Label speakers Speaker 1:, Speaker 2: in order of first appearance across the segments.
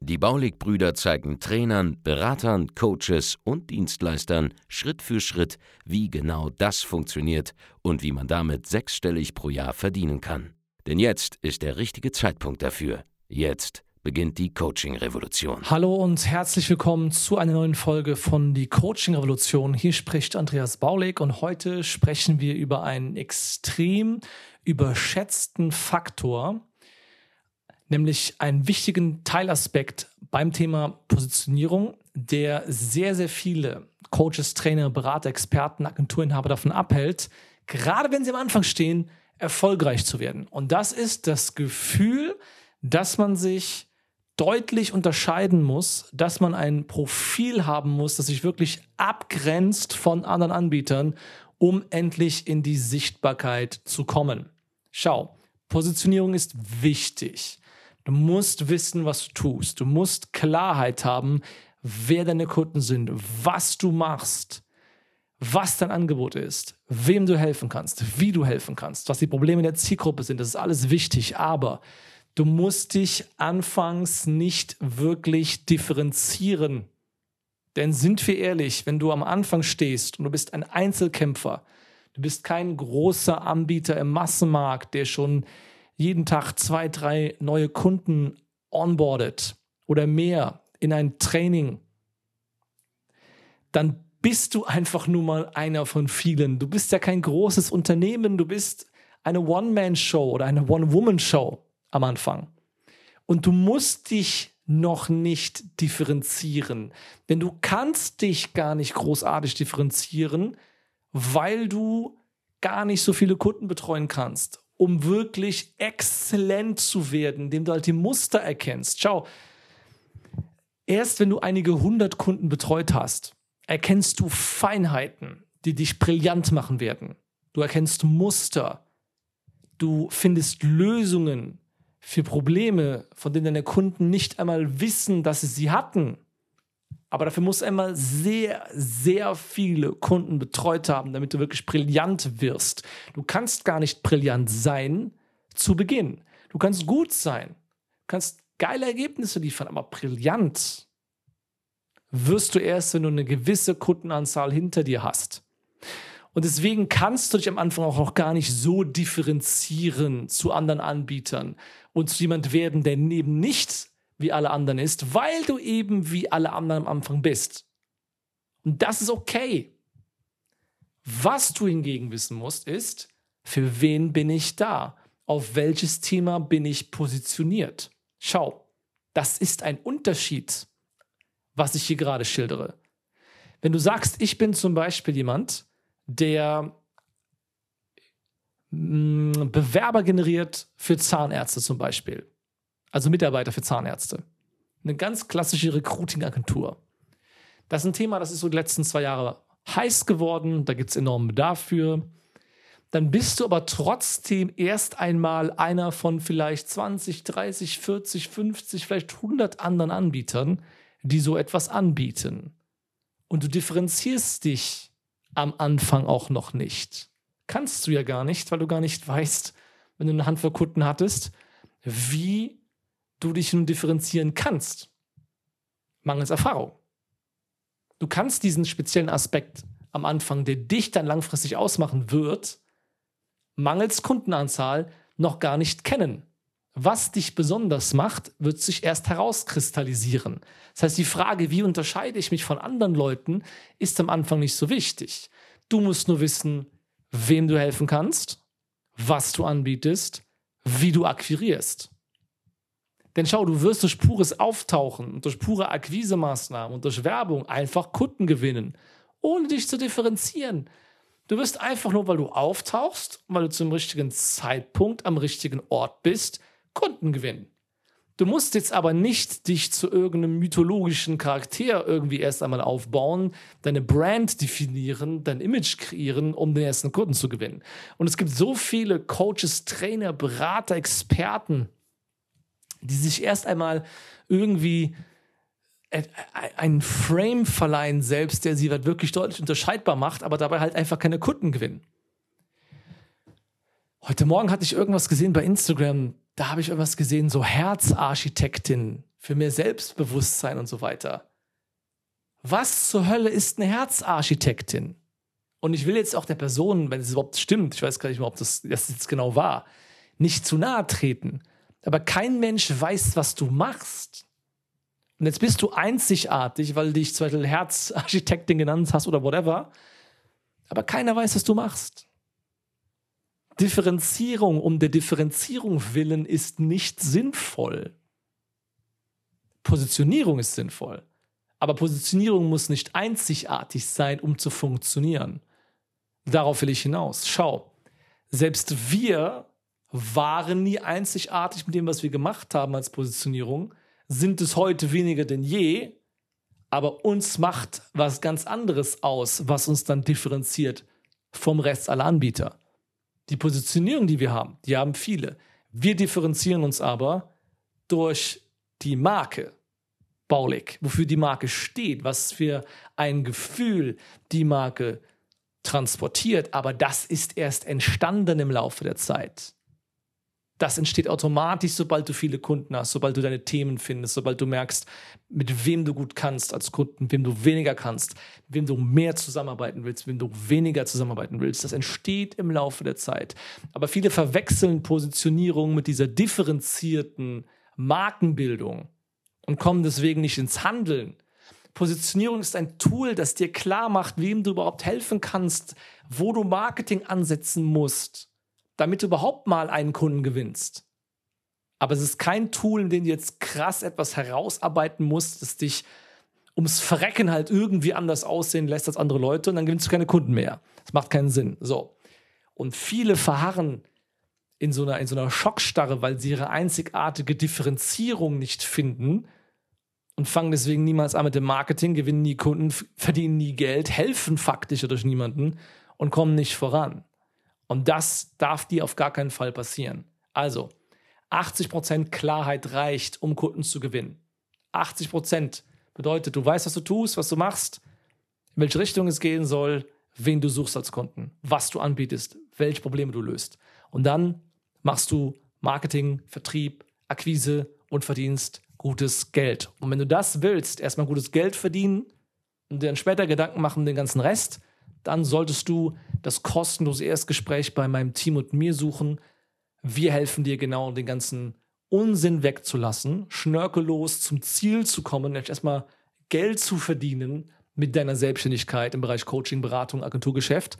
Speaker 1: Die Baulig-Brüder zeigen Trainern, Beratern, Coaches und Dienstleistern Schritt für Schritt, wie genau das funktioniert und wie man damit sechsstellig pro Jahr verdienen kann. Denn jetzt ist der richtige Zeitpunkt dafür. Jetzt beginnt die Coaching-Revolution.
Speaker 2: Hallo und herzlich willkommen zu einer neuen Folge von Die Coaching-Revolution. Hier spricht Andreas Baulig und heute sprechen wir über einen extrem überschätzten Faktor, nämlich einen wichtigen Teilaspekt beim Thema Positionierung, der sehr, sehr viele Coaches, Trainer, Berater, Experten, Agenturinhaber davon abhält, gerade wenn sie am Anfang stehen, erfolgreich zu werden. Und das ist das Gefühl, dass man sich deutlich unterscheiden muss, dass man ein Profil haben muss, das sich wirklich abgrenzt von anderen Anbietern, um endlich in die Sichtbarkeit zu kommen. Schau, Positionierung ist wichtig. Du musst wissen, was du tust. Du musst Klarheit haben, wer deine Kunden sind, was du machst, was dein Angebot ist, wem du helfen kannst, wie du helfen kannst, was die Probleme der Zielgruppe sind. Das ist alles wichtig, aber du musst dich anfangs nicht wirklich differenzieren. Denn sind wir ehrlich, wenn du am Anfang stehst und du bist ein Einzelkämpfer, du bist kein großer Anbieter im Massenmarkt, der schon jeden Tag zwei, drei neue Kunden onboardet oder mehr in ein Training, dann bist du einfach nur mal einer von vielen. Du bist ja kein großes Unternehmen, du bist eine One-Man-Show oder eine One-Woman-Show am Anfang. Und du musst dich noch nicht differenzieren. Denn du kannst dich gar nicht großartig differenzieren, weil du gar nicht so viele Kunden betreuen kannst um wirklich exzellent zu werden, indem du halt die Muster erkennst. Schau, erst wenn du einige hundert Kunden betreut hast, erkennst du Feinheiten, die dich brillant machen werden. Du erkennst Muster. Du findest Lösungen für Probleme, von denen deine Kunden nicht einmal wissen, dass sie sie hatten. Aber dafür musst du einmal sehr, sehr viele Kunden betreut haben, damit du wirklich brillant wirst. Du kannst gar nicht brillant sein zu Beginn. Du kannst gut sein, kannst geile Ergebnisse liefern, aber brillant wirst du erst, wenn du eine gewisse Kundenanzahl hinter dir hast. Und deswegen kannst du dich am Anfang auch noch gar nicht so differenzieren zu anderen Anbietern und zu jemand werden, der neben nichts wie alle anderen ist, weil du eben wie alle anderen am Anfang bist. Und das ist okay. Was du hingegen wissen musst, ist, für wen bin ich da? Auf welches Thema bin ich positioniert? Schau, das ist ein Unterschied, was ich hier gerade schildere. Wenn du sagst, ich bin zum Beispiel jemand, der mm, Bewerber generiert für Zahnärzte zum Beispiel, also Mitarbeiter für Zahnärzte. Eine ganz klassische Recruiting-Agentur. Das ist ein Thema, das ist so die letzten zwei Jahre heiß geworden, da gibt es enormen Bedarf für. Dann bist du aber trotzdem erst einmal einer von vielleicht 20, 30, 40, 50, vielleicht 100 anderen Anbietern, die so etwas anbieten. Und du differenzierst dich am Anfang auch noch nicht. Kannst du ja gar nicht, weil du gar nicht weißt, wenn du eine Handvoll Kunden hattest, wie du dich nun differenzieren kannst. Mangels Erfahrung. Du kannst diesen speziellen Aspekt am Anfang, der dich dann langfristig ausmachen wird, mangels Kundenanzahl noch gar nicht kennen. Was dich besonders macht, wird sich erst herauskristallisieren. Das heißt, die Frage, wie unterscheide ich mich von anderen Leuten, ist am Anfang nicht so wichtig. Du musst nur wissen, wem du helfen kannst, was du anbietest, wie du akquirierst. Denn schau, du wirst durch pures Auftauchen und durch pure Akquisemaßnahmen und durch Werbung einfach Kunden gewinnen, ohne dich zu differenzieren. Du wirst einfach nur, weil du auftauchst, weil du zum richtigen Zeitpunkt am richtigen Ort bist, Kunden gewinnen. Du musst jetzt aber nicht dich zu irgendeinem mythologischen Charakter irgendwie erst einmal aufbauen, deine Brand definieren, dein Image kreieren, um den ersten Kunden zu gewinnen. Und es gibt so viele Coaches, Trainer, Berater, Experten, die sich erst einmal irgendwie einen Frame verleihen selbst, der sie halt wirklich deutlich unterscheidbar macht, aber dabei halt einfach keine Kunden gewinnen. Heute Morgen hatte ich irgendwas gesehen bei Instagram, da habe ich irgendwas gesehen, so Herzarchitektin für mehr Selbstbewusstsein und so weiter. Was zur Hölle ist eine Herzarchitektin? Und ich will jetzt auch der Person, wenn es überhaupt stimmt, ich weiß gar nicht mehr, ob das, das jetzt genau war, nicht zu nahe treten. Aber kein Mensch weiß, was du machst. Und jetzt bist du einzigartig, weil du dich zum Beispiel Herzarchitektin genannt hast oder whatever. Aber keiner weiß, was du machst. Differenzierung um der Differenzierung willen ist nicht sinnvoll. Positionierung ist sinnvoll. Aber Positionierung muss nicht einzigartig sein, um zu funktionieren. Darauf will ich hinaus. Schau, selbst wir waren nie einzigartig mit dem, was wir gemacht haben als Positionierung, sind es heute weniger denn je, aber uns macht was ganz anderes aus, was uns dann differenziert vom Rest aller Anbieter. Die Positionierung, die wir haben, die haben viele. Wir differenzieren uns aber durch die Marke Baulig, wofür die Marke steht, was für ein Gefühl die Marke transportiert. Aber das ist erst entstanden im Laufe der Zeit. Das entsteht automatisch, sobald du viele Kunden hast, sobald du deine Themen findest, sobald du merkst, mit wem du gut kannst als Kunden, wem du weniger kannst, wem du mehr zusammenarbeiten willst, wem du weniger zusammenarbeiten willst. Das entsteht im Laufe der Zeit. Aber viele verwechseln Positionierung mit dieser differenzierten Markenbildung und kommen deswegen nicht ins Handeln. Positionierung ist ein Tool, das dir klar macht, wem du überhaupt helfen kannst, wo du Marketing ansetzen musst damit du überhaupt mal einen Kunden gewinnst. Aber es ist kein Tool, in dem du jetzt krass etwas herausarbeiten musst, das dich ums Verrecken halt irgendwie anders aussehen lässt als andere Leute und dann gewinnst du keine Kunden mehr. Das macht keinen Sinn. So. Und viele verharren in so einer, in so einer Schockstarre, weil sie ihre einzigartige Differenzierung nicht finden und fangen deswegen niemals an mit dem Marketing, gewinnen nie Kunden, verdienen nie Geld, helfen faktisch durch niemanden und kommen nicht voran. Und das darf dir auf gar keinen Fall passieren. Also, 80% Klarheit reicht, um Kunden zu gewinnen. 80% bedeutet, du weißt, was du tust, was du machst, in welche Richtung es gehen soll, wen du suchst als Kunden, was du anbietest, welche Probleme du löst. Und dann machst du Marketing, Vertrieb, Akquise und verdienst gutes Geld. Und wenn du das willst, erstmal gutes Geld verdienen und dann später Gedanken machen, den ganzen Rest, dann solltest du das kostenlose Erstgespräch bei meinem Team und mir suchen. Wir helfen dir genau, den ganzen Unsinn wegzulassen, schnörkellos zum Ziel zu kommen, nämlich erstmal Geld zu verdienen mit deiner Selbstständigkeit im Bereich Coaching, Beratung, Agenturgeschäft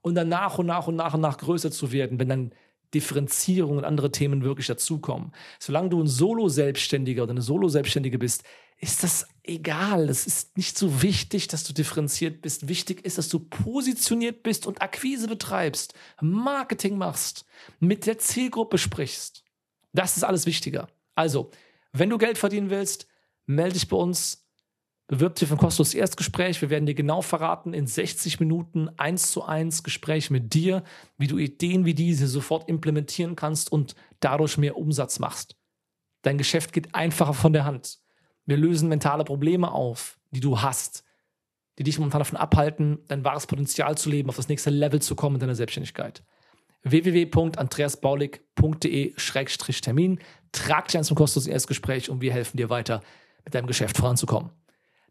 Speaker 2: und dann nach und nach und nach und nach größer zu werden, wenn dann Differenzierung und andere Themen wirklich dazukommen. Solange du ein Solo-Selbstständiger oder eine Solo-Selbstständige bist, ist das egal. Es ist nicht so wichtig, dass du differenziert bist. Wichtig ist, dass du positioniert bist und Akquise betreibst, Marketing machst, mit der Zielgruppe sprichst. Das ist alles wichtiger. Also, wenn du Geld verdienen willst, melde dich bei uns. Bewirb dich für ein kostenloses Erstgespräch. Wir werden dir genau verraten, in 60 Minuten eins zu eins Gespräch mit dir, wie du Ideen wie diese sofort implementieren kannst und dadurch mehr Umsatz machst. Dein Geschäft geht einfacher von der Hand. Wir lösen mentale Probleme auf, die du hast, die dich momentan davon abhalten, dein wahres Potenzial zu leben, auf das nächste Level zu kommen in deiner Selbstständigkeit. www.andreasbaulig.de-termin. Trag dich ein zum kostenlosen Erstgespräch und wir helfen dir weiter, mit deinem Geschäft voranzukommen.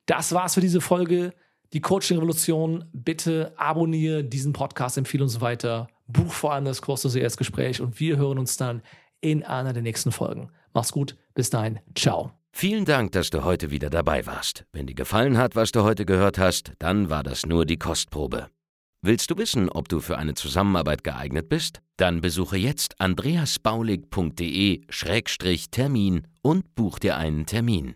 Speaker 2: Das war's für diese Folge. Die Coaching-Revolution. Bitte abonniere diesen Podcast, empfehle uns weiter. Buch vor allem das kostenlose Erstgespräch und wir hören uns dann in einer der nächsten Folgen. Mach's gut. Bis dahin. Ciao.
Speaker 1: Vielen Dank, dass du heute wieder dabei warst. Wenn dir gefallen hat, was du heute gehört hast, dann war das nur die Kostprobe. Willst du wissen, ob du für eine Zusammenarbeit geeignet bist? Dann besuche jetzt andreasbaulig.de-termin und buch dir einen Termin.